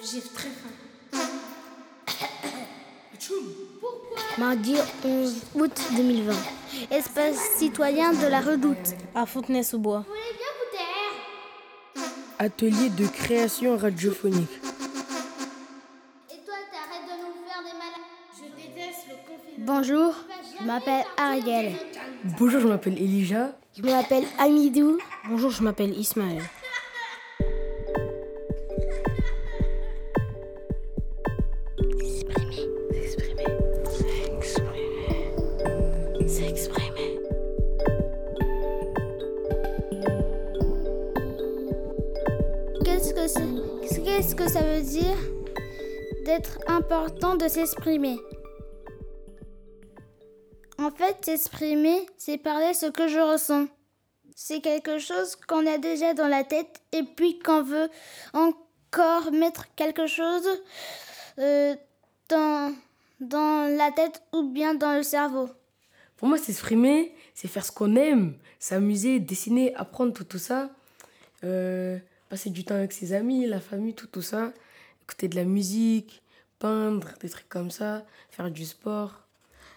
J'ai très faim. Mardi 11 août 2020. Espace citoyen de la Redoute. À Fontenay-sous-Bois. Vous voulez bien vous taire Atelier de création radiophonique. Et toi, t'arrêtes de nous faire des malades? Je déteste le confinement. Bonjour, je m'appelle Ariel. Bonjour, je m'appelle Elijah. Je m'appelle Amidou. Bonjour, je m'appelle Ismaël. Qu'est-ce que ça veut dire d'être important de s'exprimer? En fait, s'exprimer, c'est parler ce que je ressens. C'est quelque chose qu'on a déjà dans la tête et puis qu'on veut encore mettre quelque chose euh, dans la tête ou bien dans le cerveau. Pour moi, s'exprimer, c'est faire ce qu'on aime, s'amuser, dessiner, apprendre tout, tout ça. Euh, passer du temps avec ses amis, la famille, tout, tout ça. Écouter de la musique, peindre, des trucs comme ça, faire du sport.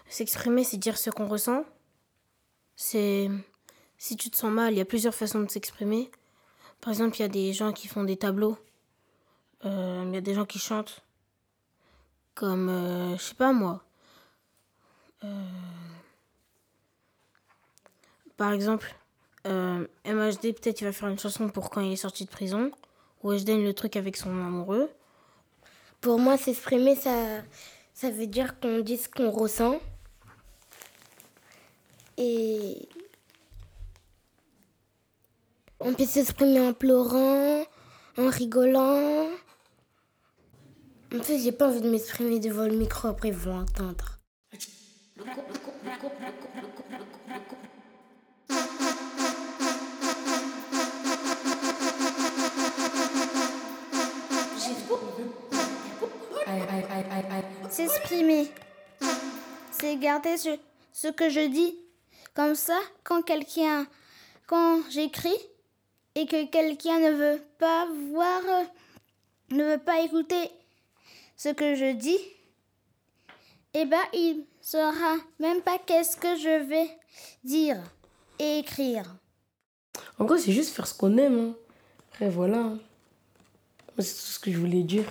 S'exprimer, c'est dire ce qu'on ressent. C'est. Si tu te sens mal, il y a plusieurs façons de s'exprimer. Par exemple, il y a des gens qui font des tableaux. Euh, Il y a des gens qui chantent. Comme, euh, je sais pas moi. Euh, Par exemple, euh, MHD, peut-être il va faire une chanson pour quand il est sorti de prison. Ou Weshden, le truc avec son amoureux. Pour moi, s'exprimer, ça, ça veut dire qu'on dit ce qu'on ressent. Et on peut s'exprimer en pleurant, en rigolant. En fait, j'ai pas envie de m'exprimer devant le micro, après ils vont entendre. S'exprimer, c'est garder ce, ce que je dis. Comme ça, quand quelqu'un, quand j'écris et que quelqu'un ne veut pas voir, ne veut pas écouter ce que je dis, eh ben, il saura même pas qu'est-ce que je vais dire et écrire. En gros, c'est juste faire ce qu'on aime. Hein. Après, voilà. hein. C'est tout ce que je voulais dire.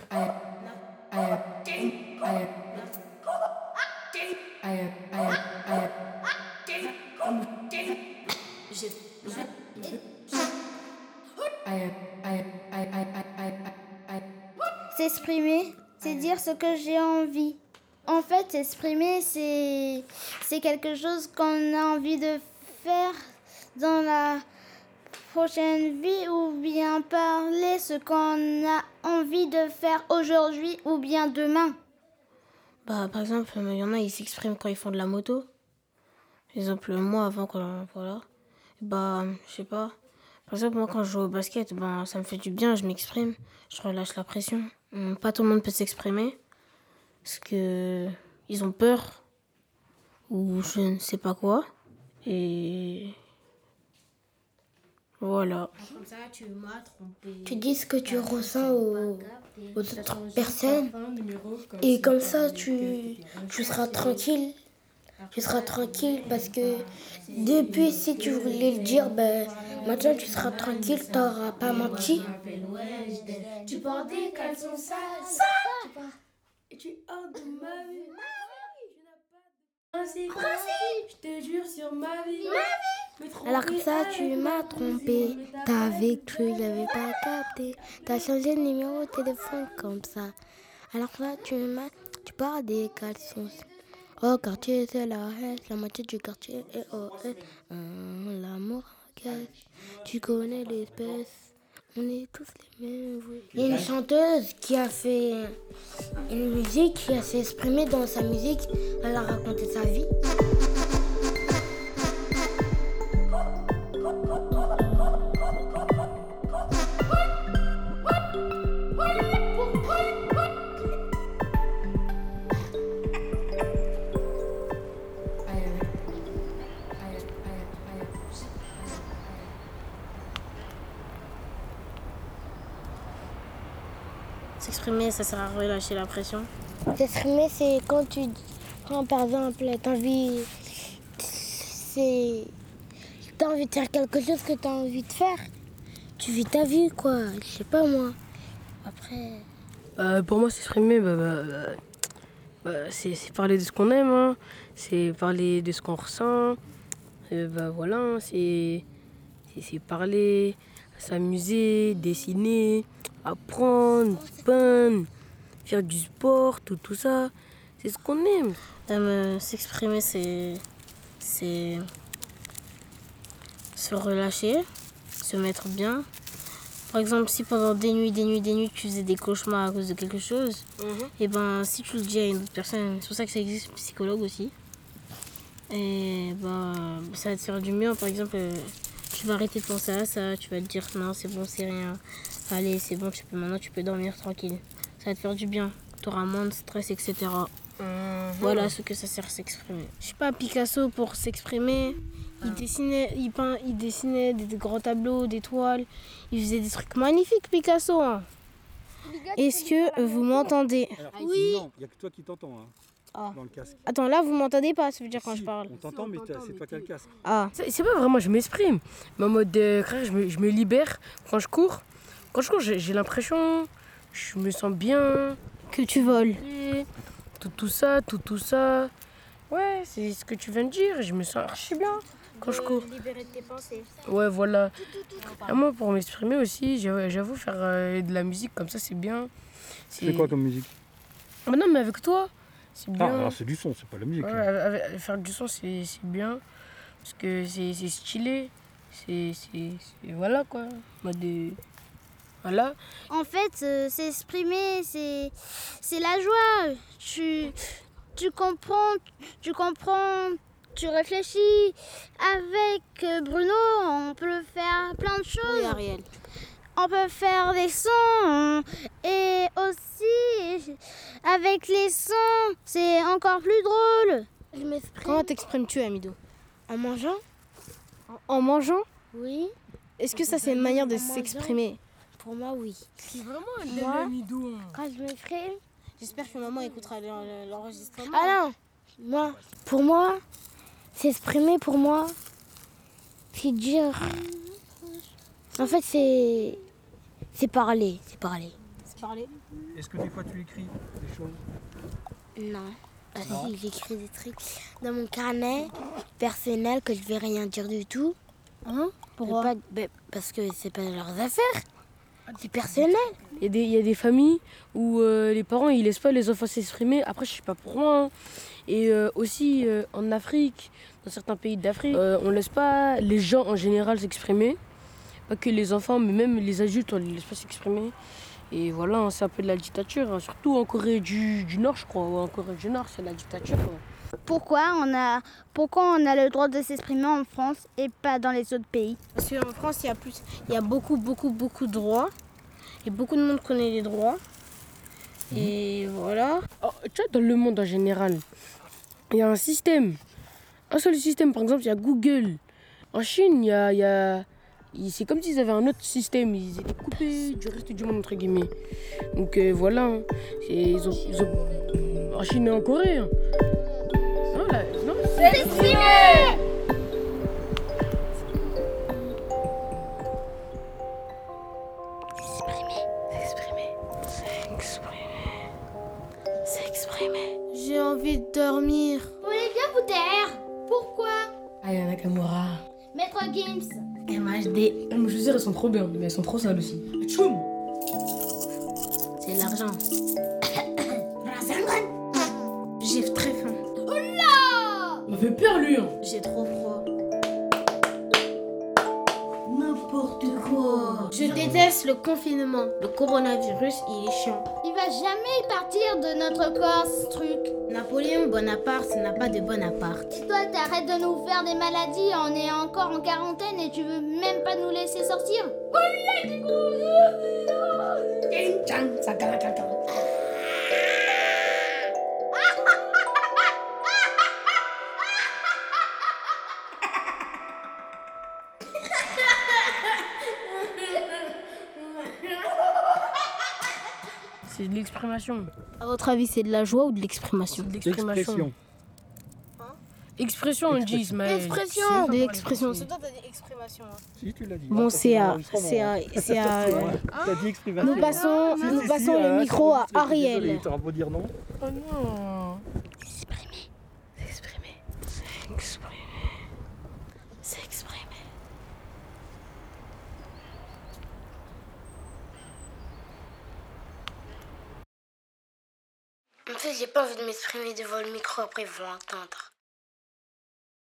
S'exprimer, c'est dire ce que j'ai envie. En fait, s'exprimer, c'est quelque chose qu'on a envie de faire dans la prochaine vie ou bien parler ce qu'on a envie de faire aujourd'hui ou bien demain. Bah, par exemple, il y en a, ils s'expriment quand ils font de la moto. Par exemple, moi, avant, quand. Voilà. Bah, je sais pas. Par exemple, moi, quand je joue au basket, ben, ça me fait du bien, je m'exprime. Je relâche la pression. Hum, Pas tout le monde peut s'exprimer. Parce que. Ils ont peur. Ou je ne sais pas quoi. Et. Voilà. Comme ça, tu m'as trompé. Tu dis ce que tu ressens aux, aux autres personnes et comme ça tu, tu seras tranquille. Tu seras tranquille parce que depuis si tu voulais le dire, ben maintenant tu seras tranquille, t'auras pas menti. Tu portes des caleçons sales. Ça Et tu hors de ma vie. Principe, je te jure sur ma vie. Me tromper Alors comme ça tu m'as ma trompé, t'avais cru, j'avais pas capté. T'as changé de numéro de téléphone comme ça. Alors là tu m'as, tu pars des caleçons. Au quartier c'est la haine, la moitié du quartier est au haine. Hum, L'amour tu connais l'espèce. On est tous les mêmes. Il y a une chanteuse qui a fait une musique, qui a s'exprimé dans sa musique. Elle a raconté sa vie. S'exprimer, ça sert à relâcher la pression. S'exprimer, c'est quand tu. Quand par exemple, t'as envie. C'est. T'as envie de faire quelque chose que t'as envie de faire. Tu vis ta vie, quoi. Je sais pas moi. Après. Euh, pour moi, s'exprimer, bah, bah, bah, bah, c'est c'est parler de ce qu'on aime, hein. c'est parler de ce qu'on ressent. Euh, bah, voilà, hein, c'est c'est- c'est parler, s'amuser, dessiner, apprendre, peindre, faire du sport, tout, tout ça. C'est ce qu'on aime. Euh, S'exprimer, c'est. C'est. Se relâcher, se mettre bien. Par exemple, si pendant des nuits, des nuits, des nuits, tu faisais des cauchemars à cause de quelque chose, et ben si tu le dis à une autre personne, c'est pour ça que ça existe psychologue aussi. Et ben ça va te faire du mieux. Par exemple, euh, tu vas arrêter de penser à ça, tu vas te dire non, c'est bon, c'est rien. Allez, c'est bon, tu peux maintenant tu peux dormir tranquille. Ça va te faire du bien. Tu auras moins de stress, etc. Voilà ce que ça sert à s'exprimer. Je sais pas, Picasso pour s'exprimer, il dessinait, il peint, il dessinait des, des grands tableaux, des toiles, il faisait des trucs magnifiques Picasso. hein. Est-ce que vous m'entendez Oui. Non, il n'y a que toi qui t'entends hein, Ah. dans le casque. Attends, là vous m'entendez pas, ça veut dire quand Si, je parle. On t'entend, mais t'as- c'est toi qui as le casque. Ah, C'est c'est pas vraiment, je m'exprime. Mais en mode, euh, je me, je me libère quand je cours. Quand je cours, j'ai l'impression, je me sens bien. que tu voles. Tout, tout ça, tout, tout ça. Ouais, c'est ce que tu viens de dire. Je me sens archi bien quand je cours. Libérer tes pensées. Ouais, voilà. Et moi, pour m'exprimer aussi, j'avoue faire euh, de la musique comme ça, c'est bien. Fais quoi comme musique? Ah, non, mais avec toi, c'est Ah, bien. alors c'est du son, c'est pas la musique. Ouais, là. avec- avec- faire du son, c'est c'est bien. Parce que c'est c'est stylé. C'est. Voilà quoi. Mode de- Voilà. En fait, euh, s'exprimer, c'est c'est la joie. Tu tu comprends, tu comprends, tu réfléchis. Avec euh, Bruno, on peut faire plein de choses. Oui, Ariel. On peut faire des sons et aussi avec les sons, c'est encore plus drôle. Je m'exprime Comment t'exprimes-tu, Amido? En mangeant En mangeant? Oui. Est-ce que ça c'est une manière de s'exprimer? Pour moi, oui. C'est vraiment Moi, Amido. Quand je m'exprime. J'espère que maman écoutera l'en- l'enregistrement. Ah non Moi, pour moi, s'exprimer pour moi, c'est dire. En fait, c'est. C'est parler. C'est parler. C'est parler. Est-ce que des fois tu écris des choses Non. Ah si, j'écris des trucs dans mon carnet personnel que je vais rien dire du tout. Hein? Pas- ben, Parce que c'est pas leurs affaires. C'est personnel. Il y, a des- il y a des familles où euh, les parents ils laissent pas les enfants s'exprimer. Après, je sais pas pour moi. hein. Et euh, aussi euh, en Afrique, dans certains pays d'Afrique, euh, on laisse pas les gens en général s'exprimer. Pas que les enfants, mais même les adultes, on les laisse pas s'exprimer. Et voilà, hein, c'est un peu de la dictature. hein. Surtout en Corée du, du Nord, je crois. Ouais, en Corée du Nord, c'est la dictature. quoi. Pourquoi on a pourquoi on a le droit de s'exprimer en France et pas dans les autres pays? Parce qu'en France, il y a plus, il y a beaucoup, beaucoup, beaucoup de droits. Et beaucoup de monde connaît les droits. Et voilà. Oh, tu vois, dans le monde en général, il y a un système. Un seul système, par exemple, il y a Google. En Chine, il y a. il y a- il- c'est comme s'ils avaient un autre système. Ils étaient coupés du reste du monde, entre guillemets. Donc euh, voilà. hein. C'est- Ils ont, ils ont- En Chine et en Corée. hein. Non, là, non, J'ai envie de dormir. Vous voulez bien vous taire? Pourquoi? Aya Nakamura. Maître Gims MHD. Mes chaussures, elles sont trop bien, mais elles sont trop sales aussi. Tchoum C'est l'argent. J'ai très faim. Il m'a fait peur, lui. hein. J'ai trop froid. N'importe quoi. Je déteste le confinement. Le coronavirus, il est chiant. Il va jamais partir de notre corps ce truc. Napoléon Bonaparte n'a pas de Bonaparte. Toi t'arrêtes de nous faire des maladies, on est encore en quarantaine et tu veux même pas nous laisser sortir c'est de l'exprimation. À votre avis, c'est de la joie ou de l'exprimation de l'exprimation. L'expression. Expression, on dit, Ismaël. Expression. De l'expression. C'est toi, t'as dit expression. Si tu l'as dit. Bon, c'est à. C'est à. C'est à. T'as dit exprimation. Nous passons, nous si, passons si, le hein, micro à Ariel. désolé, T'auras beau dire non. Oh non. S'exprimer. S'exprimer. S'exprimer. En fait, j'ai pas envie de m'exprimer devant le micro, après ils vont entendre.